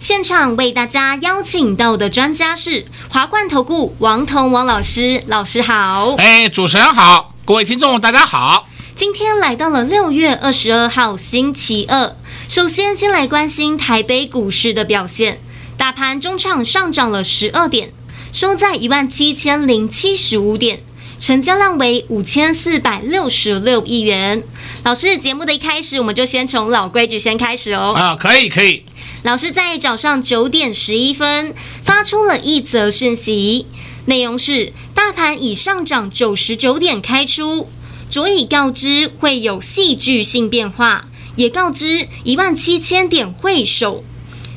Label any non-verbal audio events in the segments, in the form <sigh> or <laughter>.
现场为大家邀请到的专家是华冠投顾王彤王老师，老师好。哎，主持人好，各位听众大家好。今天来到了六月二十二号星期二，首先先来关心台北股市的表现。大盘中场上涨了十二点，收在一万七千零七十五点，成交量为五千四百六十六亿元。老师，节目的一开始，我们就先从老规矩先开始哦。啊，可以可以。老师在早上九点十一分发出了一则讯息，内容是：大盘已上涨九十九点开出。着以告知会有戏剧性变化，也告知一万七千点会守。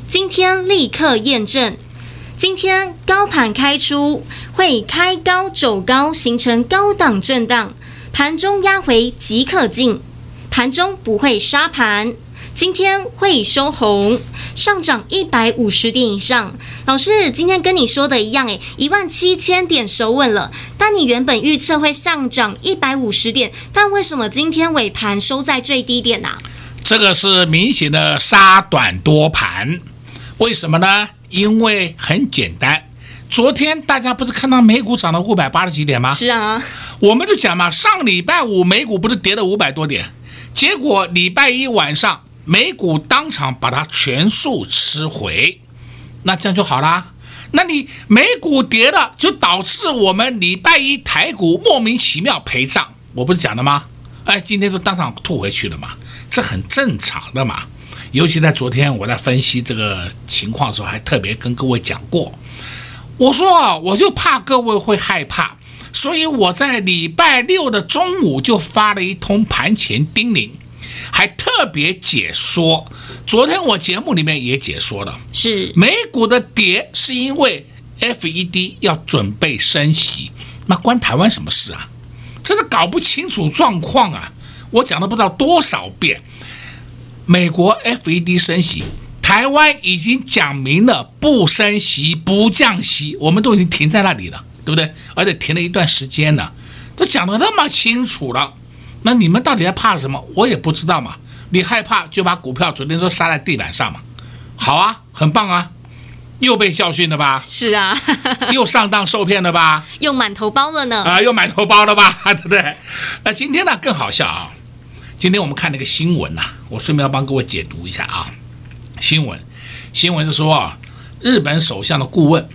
今天立刻验证，今天高盘开出会开高走高，形成高档震荡，盘中压回即可进，盘中不会杀盘。今天会收红，上涨一百五十点以上。老师，今天跟你说的一样，诶，一万七千点收稳了。但你原本预测会上涨一百五十点，但为什么今天尾盘收在最低点呢？这个是明显的杀短多盘，为什么呢？因为很简单，昨天大家不是看到美股涨了五百八十几点吗？是啊，我们就讲嘛，上礼拜五美股不是跌了五百多点，结果礼拜一晚上。美股当场把它全数吃回，那这样就好啦。那你美股跌了，就导致我们礼拜一台股莫名其妙赔账，我不是讲了吗？哎，今天都当场吐回去了嘛，这很正常的嘛。尤其在昨天我在分析这个情况的时候，还特别跟各位讲过，我说啊，我就怕各位会害怕，所以我在礼拜六的中午就发了一通盘前叮咛。还特别解说，昨天我节目里面也解说了，是美股的跌是因为 FED 要准备升息，那关台湾什么事啊？真的搞不清楚状况啊！我讲了不知道多少遍，美国 FED 升息，台湾已经讲明了不升息不降息，我们都已经停在那里了，对不对？而且停了一段时间了，都讲得那么清楚了。那你们到底在怕什么？我也不知道嘛。你害怕就把股票昨天都杀在地板上嘛。好啊，很棒啊，又被教训了吧？是啊，<laughs> 又上当受骗了吧？又满头包了呢？啊，又满头包了吧？<laughs> 对不对？那今天呢更好笑啊！今天我们看那个新闻呐、啊，我顺便要帮各位解读一下啊。新闻，新闻是说啊，日本首相的顾问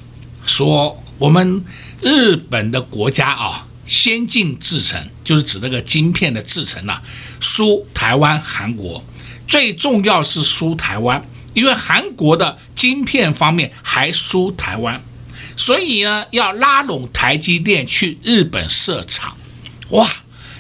说，我们日本的国家啊。先进制程就是指那个晶片的制程啊，输台湾、韩国，最重要是输台湾，因为韩国的晶片方面还输台湾，所以呢要拉拢台积电去日本设厂。哇，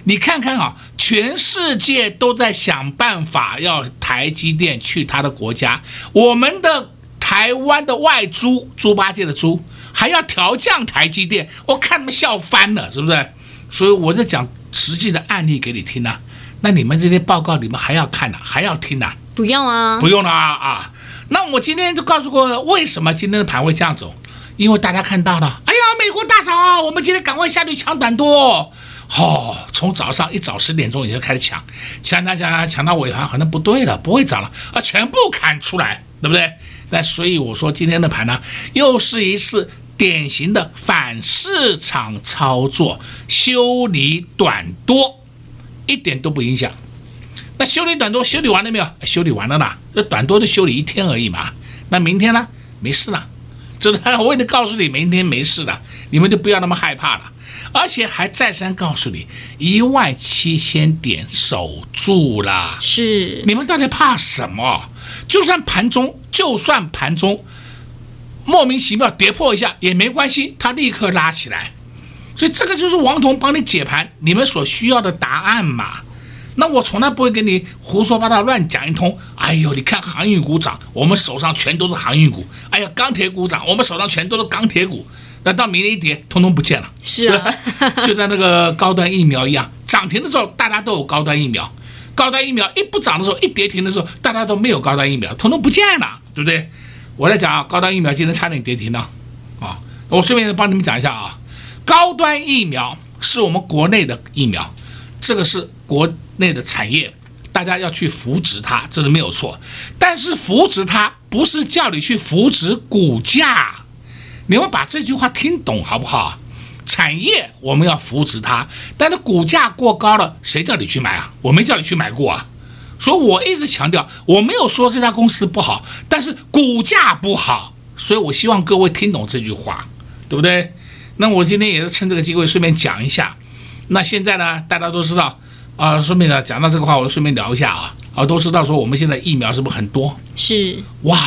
你看看啊，全世界都在想办法要台积电去他的国家，我们的台湾的外租猪八戒的猪。还要调降台积电，我看他们笑翻了，是不是？所以我在讲实际的案例给你听啊。那你们这些报告你们还要看呢、啊，还要听呢、啊？不要啊，不用了啊啊！那我今天就告诉过，为什么今天的盘会这样走？因为大家看到了，哎呀，美国大涨啊！我们今天赶快下去抢短多。哦，从早上一早十点钟已经开始抢，抢抢抢抢到尾盘，好像不对了，不会涨了啊，全部砍出来，对不对？那所以我说今天的盘呢，又是一次。典型的反市场操作，修理短多，一点都不影响。那修理短多修理完了没有？修理完了啦，这短多就修理一天而已嘛。那明天呢？没事了。这我为了告诉你，明天没事了，你们就不要那么害怕了。而且还再三告诉你，一万七千点守住啦。是，你们到底怕什么？就算盘中，就算盘中。莫名其妙跌破一下也没关系，它立刻拉起来，所以这个就是王彤帮你解盘，你们所需要的答案嘛。那我从来不会跟你胡说八道乱讲一通。哎呦，你看航运股涨，我们手上全都是航运股。哎呀，钢铁股涨，我们手上全都是钢铁股。那到明年一跌，通通不见了。是啊，<laughs> 就像那个高端疫苗一样，涨停的时候大家都有高端疫苗，高端疫苗一不涨的时候，一跌停的时候，大家都没有高端疫苗，通通不见了，对不对？我在讲啊，高端疫苗今天差点跌停了啊。我顺便帮你们讲一下啊，高端疫苗是我们国内的疫苗，这个是国内的产业，大家要去扶植它，这是没有错。但是扶植它不是叫你去扶植股价，你们把这句话听懂好不好？产业我们要扶植它，但是股价过高了，谁叫你去买啊？我没叫你去买过啊。所以我一直强调，我没有说这家公司不好，但是股价不好。所以我希望各位听懂这句话，对不对？那我今天也是趁这个机会顺便讲一下。那现在呢，大家都知道。啊，顺便呢，讲到这个话，我就顺便聊一下啊。啊，都知道说我们现在疫苗是不是很多？是。哇，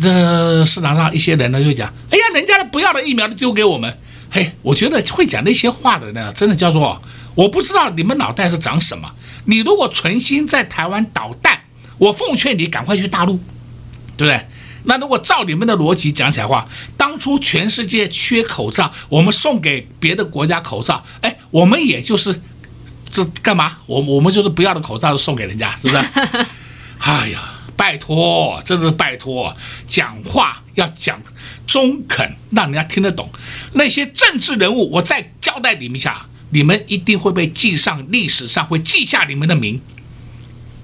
这市场上一些人呢就讲，哎呀，人家的不要的疫苗都丢给我们。嘿，我觉得会讲那些话的呢，真的叫做我不知道你们脑袋是长什么。你如果存心在台湾捣蛋，我奉劝你赶快去大陆，对不对？那如果照你们的逻辑讲起来话，当初全世界缺口罩，我们送给别的国家口罩，哎，我们也就是。这干嘛？我我们就是不要的口罩都送给人家，是不是？<laughs> 哎呀，拜托，真的是拜托，讲话要讲中肯，让人家听得懂。那些政治人物，我再交代你们一下，你们一定会被记上历史上，会记下你们的名。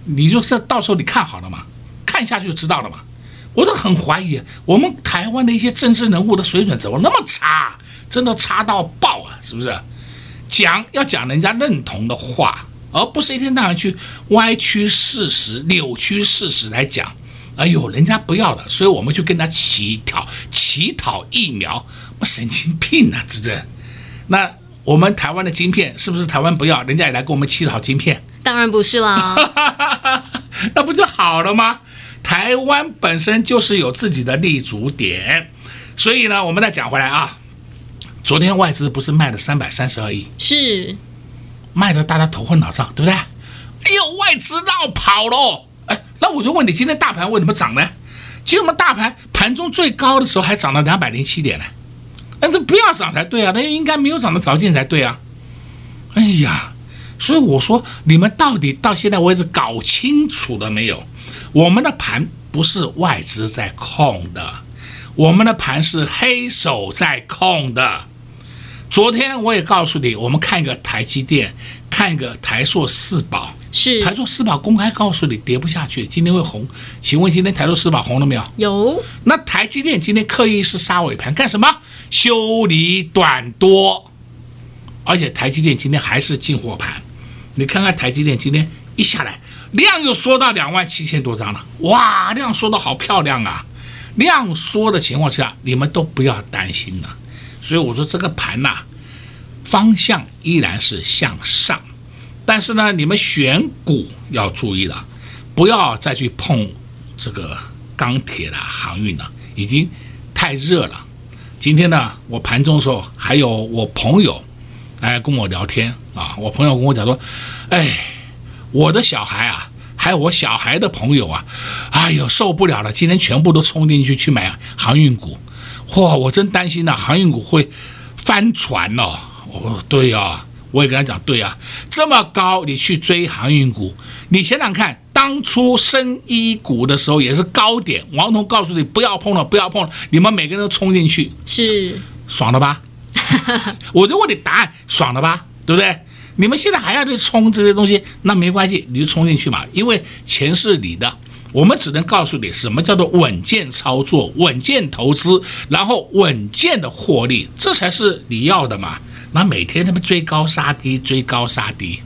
你就是到时候你看好了嘛，看下去就知道了嘛。我都很怀疑，我们台湾的一些政治人物的水准怎么那么差？真的差到爆啊，是不是？讲要讲人家认同的话，而不是一天到晚去歪曲事实、扭曲事实来讲。哎呦，人家不要的，所以我们就跟他乞讨、乞讨疫苗，我神经病啊，这这？那我们台湾的晶片是不是台湾不要，人家也来跟我们乞讨晶片？<laughs> 当然不是啦，那不就好了吗？台湾本身就是有自己的立足点，所以呢，我们再讲回来啊。昨天外资不是卖了三百三十二亿，是卖的大家头昏脑胀，对不对？哎呦，外资绕跑了！哎，那我就问你，今天大盘为什么涨呢？其实我们大盘盘中最高的时候还涨了两百零七点呢，那这不要涨才对啊，那应该没有涨的条件才对啊。哎呀，所以我说你们到底到现在为止搞清楚了没有？我们的盘不是外资在控的，我们的盘是黑手在控的。昨天我也告诉你，我们看一个台积电，看一个台塑四宝，是台塑四宝公开告诉你跌不下去，今天会红。请问今天台塑四宝红了没有？有。那台积电今天刻意是杀尾盘干什么？修理短多，而且台积电今天还是进货盘。你看看台积电今天一下来，量又缩到两万七千多张了，哇，量缩的好漂亮啊！量缩的情况下，你们都不要担心了。所以我说这个盘呐，方向依然是向上，但是呢，你们选股要注意了，不要再去碰这个钢铁了、航运了，已经太热了。今天呢，我盘中的时候还有我朋友来跟我聊天啊，我朋友跟我讲说，哎，我的小孩啊，还有我小孩的朋友啊，哎呦受不了了，今天全部都冲进去去买航运股。嚯，我真担心呐，航运股会翻船哦。哦，对呀，我也跟他讲，对呀，这么高你去追航运股，你想想看，当初深一股的时候也是高点，王彤告诉你不要碰了，不要碰了，你们每个人都冲进去，是爽了吧？<laughs> 我就问你答案，爽了吧？对不对？你们现在还要去冲这些东西，那没关系，你就冲进去嘛，因为钱是你的。我们只能告诉你什么叫做稳健操作、稳健投资，然后稳健的获利，这才是你要的嘛。那每天他们追高杀低，追高杀低，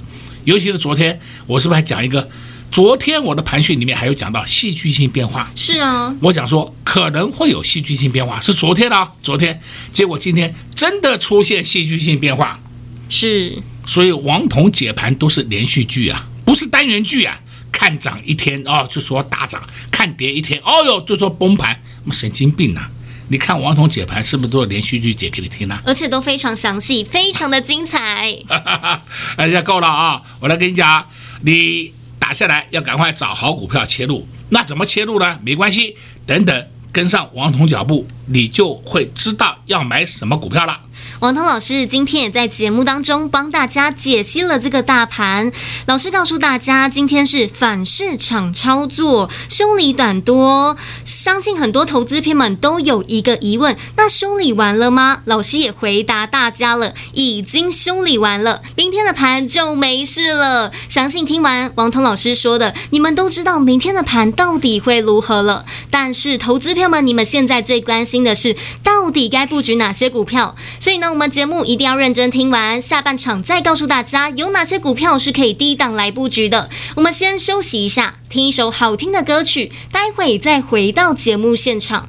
尤其是昨天，我是不是还讲一个？昨天我的盘讯里面还有讲到戏剧性变化。是啊，我讲说可能会有戏剧性变化，是昨天的啊，昨天，结果今天真的出现戏剧性变化。是，所以王彤解盘都是连续剧啊，不是单元剧啊。看涨一天哦，就说大涨；看跌一天，哦哟，就说崩盘。神经病呐、啊！你看王彤解盘是不是都有连续剧解给你听呢？而且都非常详细，非常的精彩。<laughs> 哎呀，够了啊！我来跟你讲，你打下来要赶快找好股票切入。那怎么切入呢？没关系，等等跟上王彤脚步，你就会知道要买什么股票了。王彤老师今天也在节目当中帮大家解析了这个大盘。老师告诉大家，今天是反市场操作，修理短多。相信很多投资朋友们都有一个疑问：那修理完了吗？老师也回答大家了，已经修理完了，明天的盘就没事了。相信听完王彤老师说的，你们都知道明天的盘到底会如何了。但是投资朋友们，你们现在最关心的是，到底该布局哪些股票？所以呢，我们节目一定要认真听完，下半场再告诉大家有哪些股票是可以低档来布局的。我们先休息一下，听一首好听的歌曲，待会再回到节目现场。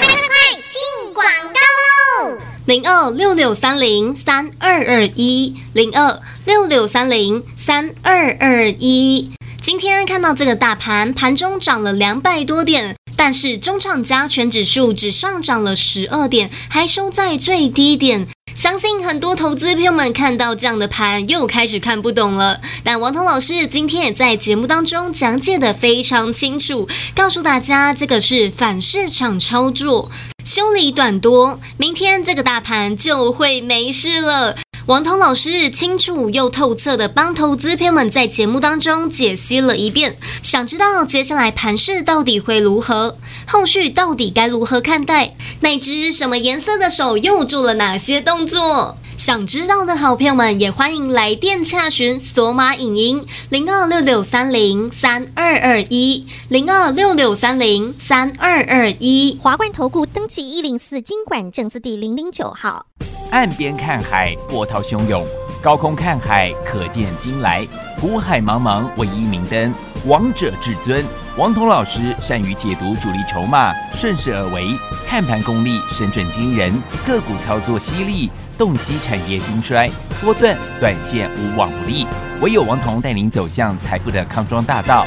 快快快，进广告喽！零二六六三零三二二一，零二六六三零三二二一。今天看到这个大盘，盘中涨了两百多点。但是中场加权指数只上涨了十二点，还收在最低点。相信很多投资朋友们看到这样的盘，又开始看不懂了。但王彤老师今天也在节目当中讲解得非常清楚，告诉大家这个是反市场操作，修理短多，明天这个大盘就会没事了。王彤老师清楚又透彻地帮投资朋友们在节目当中解析了一遍，想知道接下来盘势到底会如何，后续到底该如何看待，那只什么颜色的手又做了哪些动作？想知道的好朋友们也欢迎来电洽询索马影音零二六六三零三二二一零二六六三零三二二一华冠投顾登记一零四金管证字第零零九号。岸边看海，波涛汹涌；高空看海，可见金来。股海茫茫，唯一明灯。王者至尊，王彤老师善于解读主力筹码，顺势而为，看盘功力神准惊人，个股操作犀利，洞悉产业兴衰，波段短线无往不利。唯有王彤带领走向财富的康庄大道。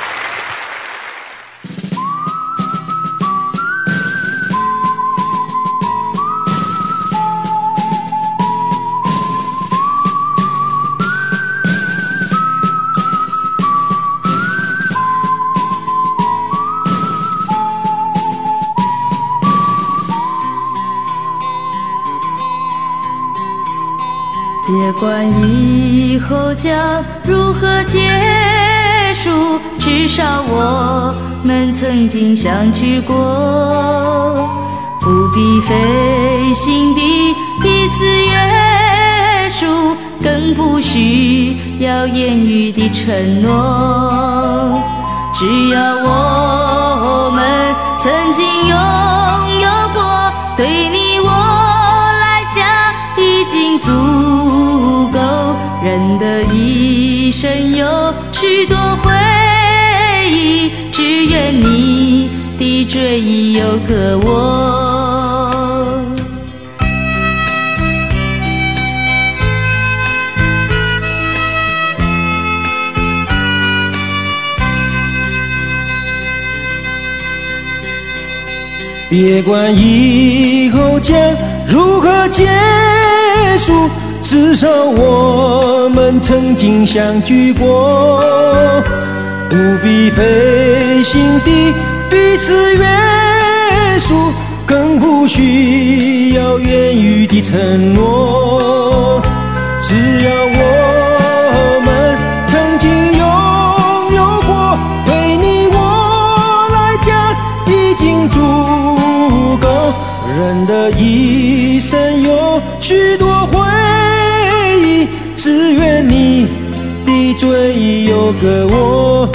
别管以后将如何结束，至少我们曾经相聚过。不必费心地彼此约束，更不需要言语的承诺。只要我们曾经拥有过，对你已经足够。人的一生有许多回忆，只愿你的追忆有个我。别管以后将如何结束。至少我们曾经相聚过，不必费心地彼此约束，更不需要言语的承诺。只要我们曾经拥有过，对你我来讲已经足够。人的一生有许多回忆。只愿你的追忆有个我，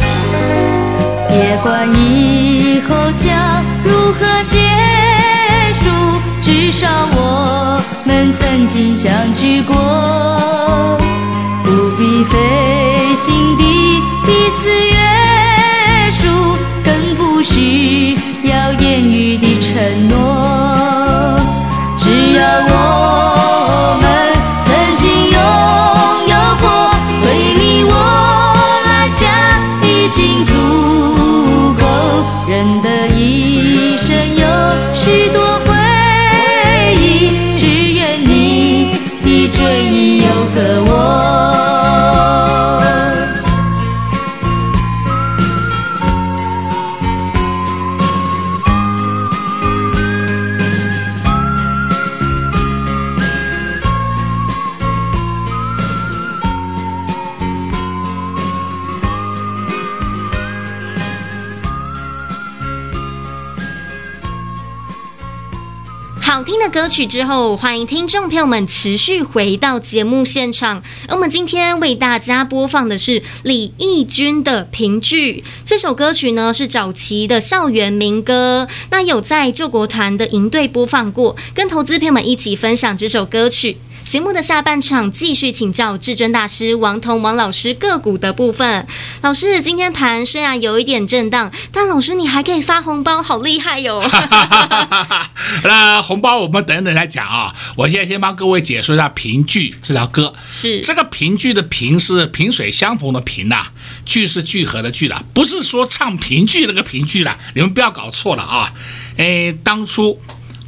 别管以后将如何结束，至少我们曾经相聚过，不必费心地彼此约束，更不需曲之后，欢迎听众朋友们持续回到节目现场。而我们今天为大家播放的是李翊君的《评剧》。这首歌曲呢，是早期的校园民歌，那有在救国团的营队播放过，跟投资朋友们一起分享这首歌曲。节目的下半场继续请教至尊大师王彤王老师个股的部分。老师，今天盘虽然有一点震荡，但老师你还可以发红包，好厉害哟！<laughs> 那红包我们等等来讲啊。我现在先帮各位解说一下《平聚》这条歌。是这个“平聚”的“平”是萍水相逢的“萍”呐，“聚”是聚合的“聚”的，不是说唱评剧那个“评剧”的，你们不要搞错了啊！哎，当初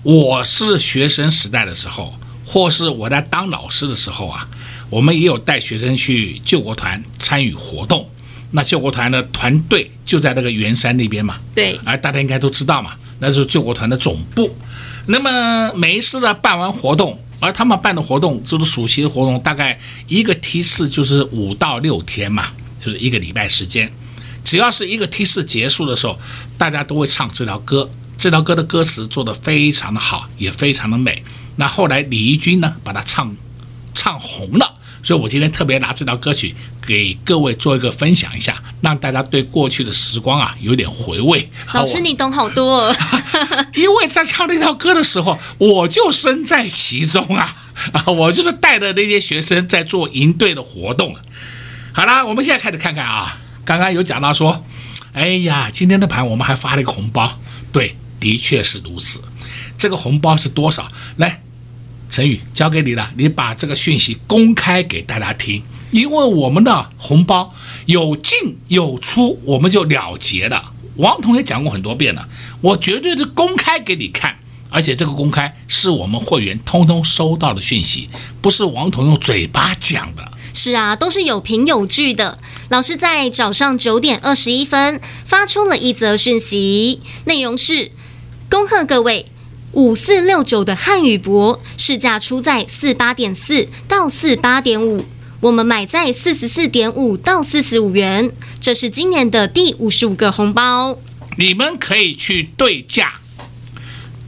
我是学生时代的时候。或是我在当老师的时候啊，我们也有带学生去救国团参与活动。那救国团的团队就在那个圆山那边嘛，对，而大家应该都知道嘛，那是救国团的总部。那么每一次呢办完活动，而他们办的活动就是暑期的活动，大概一个梯次就是五到六天嘛，就是一个礼拜时间。只要是一个梯次结束的时候，大家都会唱这条歌。这条歌的歌词做得非常的好，也非常的美。那后来李翊君呢，把它唱唱红了，所以我今天特别拿这条歌曲给各位做一个分享一下，让大家对过去的时光啊有点回味。老师，你懂好多哦，<laughs> 因为在唱这条歌的时候，我就身在其中啊啊，<laughs> 我就是带着那些学生在做营队的活动。好啦，我们现在开始看看啊，刚刚有讲到说，哎呀，今天的盘我们还发了一个红包，对，的确是如此。这个红包是多少？来。陈宇交给你了，你把这个讯息公开给大家听，因为我们的红包有进有出，我们就了结了。王彤也讲过很多遍了，我绝对是公开给你看，而且这个公开是我们会员通通收到的讯息，不是王彤用嘴巴讲的。是啊，都是有凭有据的。老师在早上九点二十一分发出了一则讯息，内容是：恭贺各位。五四六九的汉语博市价出在四八点四到四八点五，我们买在四十四点五到四十五元，这是今年的第五十五个红包。你们可以去对价，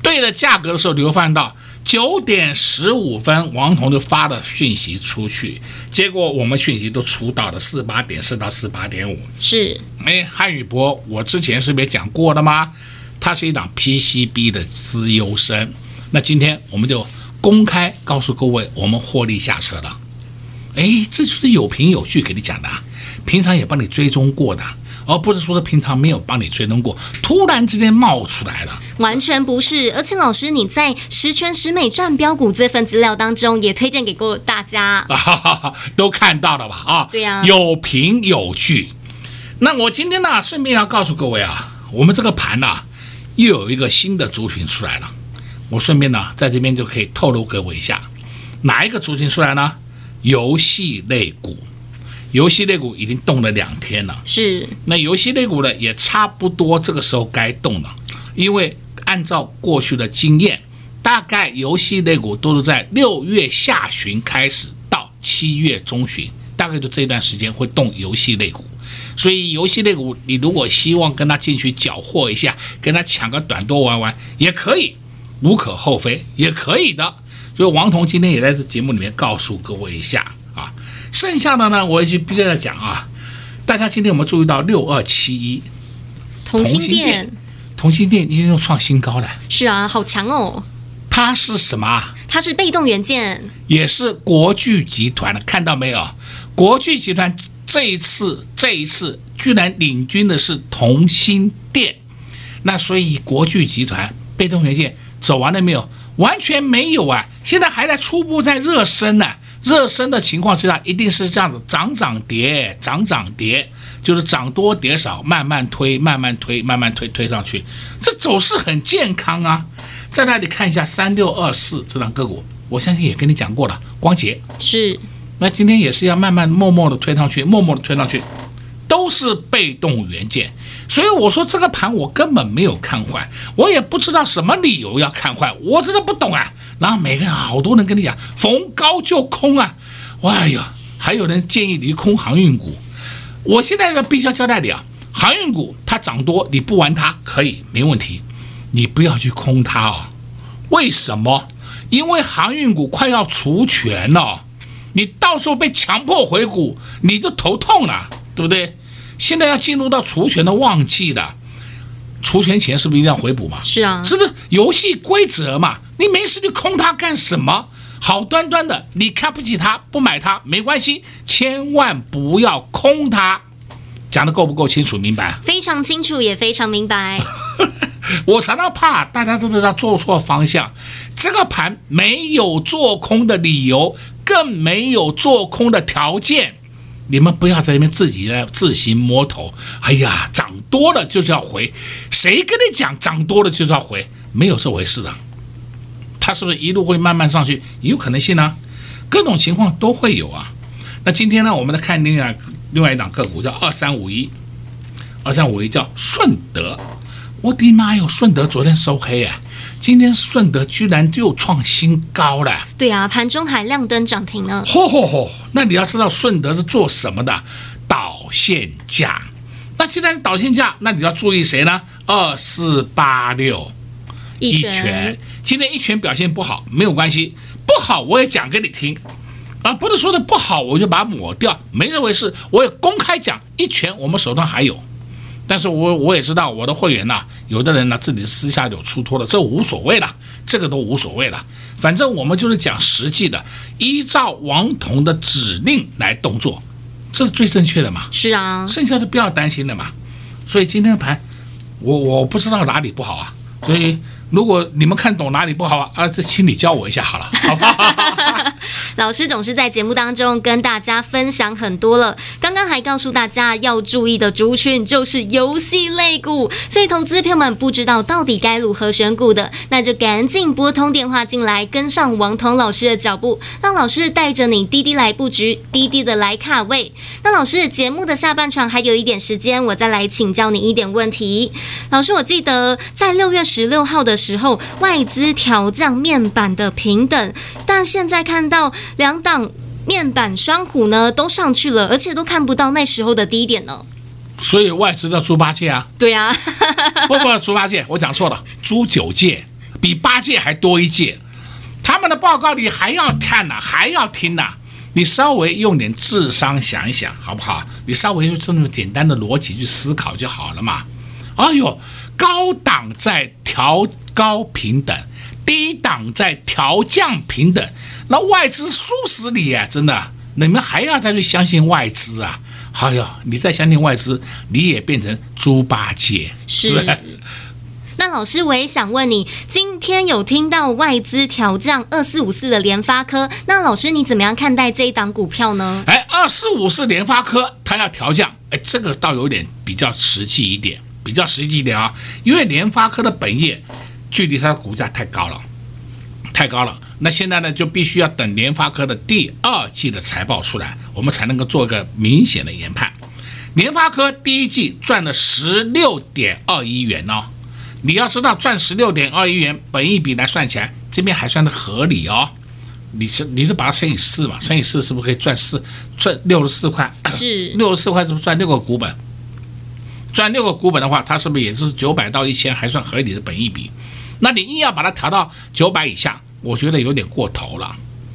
对了价格的时候，你会发现到九点十五分，王彤就发了讯息出去，结果我们讯息都出到了四八点四到四八点五。是，哎，汉语博，我之前是不是也讲过的吗？它是一档 PCB 的资优生，那今天我们就公开告诉各位，我们获利下车了。哎，这就是有凭有据给你讲的啊，平常也帮你追踪过的，而不是说是平常没有帮你追踪过，突然之间冒出来了。完全不是，而且老师你在十全十美赚标股这份资料当中也推荐给过大家，<laughs> 都看到了吧？啊，对呀，有凭有据。那我今天呢，顺便要告诉各位啊，我们这个盘呢。又有一个新的族群出来了，我顺便呢，在这边就可以透露给我一下，哪一个族群出来呢？游戏类股，游戏类股已经动了两天了，是。那游戏类股呢，也差不多这个时候该动了，因为按照过去的经验，大概游戏类股都是在六月下旬开始到七月中旬，大概就这段时间会动游戏类股。所以游戏类股，你如果希望跟他进去搅和一下，跟他抢个短多玩玩也可以，无可厚非，也可以的。所以王彤今天也在这节目里面告诉各位一下啊，剩下的呢，我也就必须要讲啊。大家今天有没有注意到六二七一同心店？同心店今天又创新高了。是啊，好强哦。它是什么？它是被动元件，也是国巨集团的。看到没有？国巨集团。这一次，这一次居然领军的是同心电，那所以国巨集团被动元件走完了没有？完全没有啊！现在还在初步在热身呢。热身的情况之下，一定是这样子涨涨跌，涨涨跌，就是涨多跌少，慢慢推，慢慢推，慢慢推，推上去，这走势很健康啊。在那里看一下三六二四这档个股，我相信也跟你讲过了，光洁是。那今天也是要慢慢默默的推上去，默默的推上去，都是被动元件。所以我说这个盘我根本没有看坏，我也不知道什么理由要看坏，我真的不懂啊。然后每个人好多人跟你讲逢高就空啊，哎呀，还有人建议你空航运股。我现在要必须要交代你啊，航运股它涨多你不玩它可以没问题，你不要去空它哦。为什么？因为航运股快要除权了，你到时候被强迫回股，你就头痛了，对不对？现在要进入到除权的旺季了，除权前是不是一定要回补嘛？是啊，这是游戏规则嘛。你没事就空它干什么？好端端的，你看不起它，不买它没关系，千万不要空它。讲的够不够清楚明白？非常清楚，也非常明白。<laughs> 我常常怕大家真的要做错方向。这个盘没有做空的理由，更没有做空的条件。你们不要在那边自己在自行摸头。哎呀，涨多了就是要回，谁跟你讲涨多了就是要回？没有这回事的。它是不是一路会慢慢上去？也有可能性呢、各种情况都会有啊。那今天呢，我们来看另外另外一档个股，叫二三五一，二三五一叫顺德。我的妈哟，顺德昨天收黑啊，今天顺德居然又创新高了。对啊，盘中还亮灯涨停呢。嚯嚯嚯！那你要知道顺德是做什么的？导线架。那现在导线架，那你要注意谁呢？二四八六。一拳，今天一拳表现不好，没有关系，不好我也讲给你听，啊，不是说的不好我就把它抹掉，没这回事，我也公开讲，一拳我们手上还有，但是我我也知道我的会员呐，有的人呢自己私下有出脱了，这无所谓了，这个都无所谓了，反正我们就是讲实际的，依照王彤的指令来动作，这是最正确的嘛，是啊，剩下的不要担心的嘛，所以今天的盘，我我不知道哪里不好啊，所以。如果你们看懂哪里不好啊，这请你教我一下好了，好吧？老师总是在节目当中跟大家分享很多了，刚刚还告诉大家要注意的族群就是游戏类股，所以投资朋友们不知道到底该如何选股的，那就赶紧拨通电话进来，跟上王彤老师的脚步，让老师带着你滴滴来布局，滴滴的来卡位。那老师节目的下半场还有一点时间，我再来请教你一点问题。老师，我记得在六月十六号的时候，外资调降面板的平等，但现在看到两档面板双虎呢都上去了，而且都看不到那时候的低点呢。所以外资的猪八戒啊？对啊，不 <laughs> 不，猪八戒，我讲错了，猪九戒，比八戒还多一戒。他们的报告你还要看呐、啊，还要听呐、啊。你稍微用点智商想一想，好不好？你稍微用这么简单的逻辑去思考就好了嘛。哎呦，高档在调。高平等，低档在调降平等，那外资输死你啊！真的，你们还要再去相信外资啊？哎呦，你再相信外资，你也变成猪八戒。是。那老师，我也想问你，今天有听到外资调降二四五四的联发科，那老师你怎么样看待这一档股票呢？哎，二四五四联发科，它要调降，哎，这个倒有点比较实际一点，比较实际一点啊，因为联发科的本业。距离它的股价太高了，太高了。那现在呢，就必须要等联发科的第二季的财报出来，我们才能够做个明显的研判。联发科第一季赚了十六点二亿元哦，你要知道赚十六点二亿元，本一比来算起来，这边还算的合理哦。你是你是把它乘以四嘛？乘以四是不是可以赚四赚六十四块？是六十四块，是不是赚六个股本？赚六个股本的话，它是不是也是九百到一千，还算合理的本益比？那你硬要把它调到九百以下，我觉得有点过头了，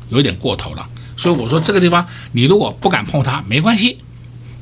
有点过头了。所以我说这个地方，你如果不敢碰它，没关系，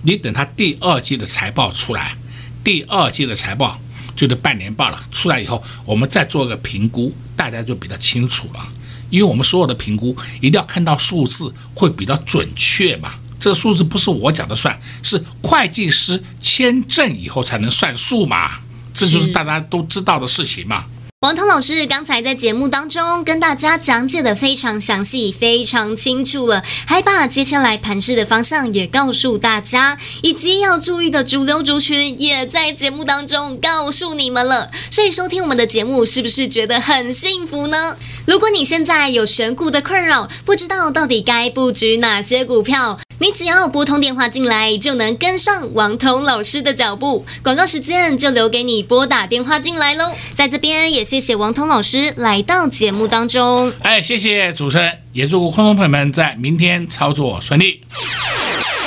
你等它第二季的财报出来，第二季的财报就是半年报了出来以后，我们再做个评估，大家就比较清楚了。因为我们所有的评估一定要看到数字会比较准确嘛，这个数字不是我讲的算，是会计师签证以后才能算数嘛，这就是大家都知道的事情嘛。王涛老师刚才在节目当中跟大家讲解的非常详细、非常清楚了，还把接下来盘势的方向也告诉大家，以及要注意的主流族群也在节目当中告诉你们了。所以收听我们的节目，是不是觉得很幸福呢？如果你现在有选股的困扰，不知道到底该布局哪些股票，你只要拨通电话进来，就能跟上王彤老师的脚步。广告时间就留给你拨打电话进来喽。在这边也谢谢王彤老师来到节目当中。哎，谢谢主持人，也祝观众朋友们在明天操作顺利。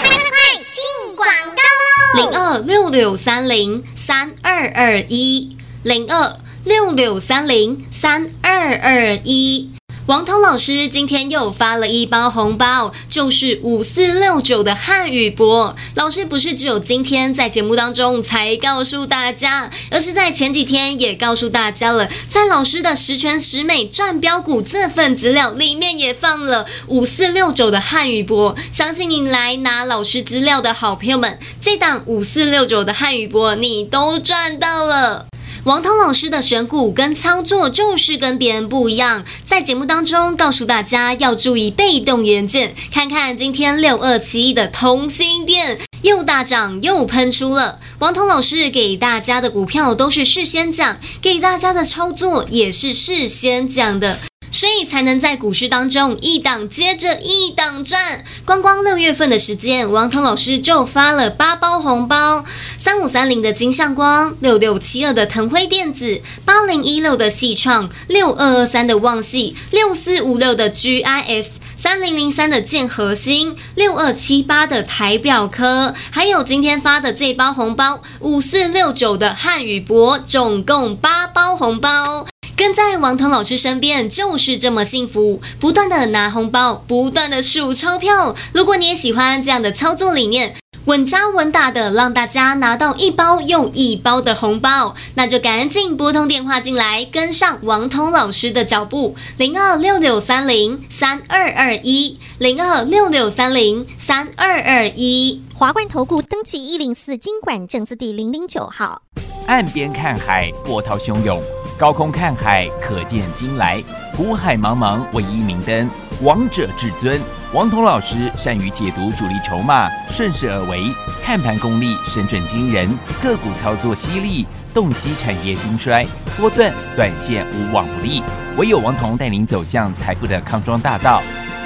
快快快，进广告喽！零二六六三零三二二一，零二六六三零三二二一。王涛老师今天又发了一包红包，就是五四六九的汉语博。老师不是只有今天在节目当中才告诉大家，而是在前几天也告诉大家了，在老师的十全十美赚标股这份资料里面也放了五四六九的汉语博。相信你来拿老师资料的好朋友们，这档五四六九的汉语博你都赚到了。王涛老师的选股跟操作就是跟别人不一样，在节目当中告诉大家要注意被动元件。看看今天六二七一的同心店又大涨又喷出了。王彤老师给大家的股票都是事先讲，给大家的操作也是事先讲的。所以才能在股市当中一档接着一档赚。光光六月份的时间，王彤老师就发了八包红包：三五三零的金相光，六六七二的腾辉电子，八零一六的矽创，六二二三的旺系，六四五六的 GIS，三零零三的建核心，六二七八的台表科，还有今天发的这包红包五四六九的汉语博，总共八包红包。跟在王彤老师身边就是这么幸福，不断的拿红包，不断的数钞票。如果你也喜欢这样的操作理念，稳扎稳打的让大家拿到一包又一包的红包，那就赶紧拨通电话进来，跟上王彤老师的脚步，零二六六三零三二二一，零二六六三零三二二一。华冠投顾登记一零四经管证字第零零九号。岸边看海，波涛汹涌。高空看海，可见金来；股海茫茫，唯一明灯。王者至尊，王彤老师善于解读主力筹码，顺势而为，看盘功力神准惊人，个股操作犀利，洞悉产业兴衰，波段短线无往不利。唯有王彤带您走向财富的康庄大道。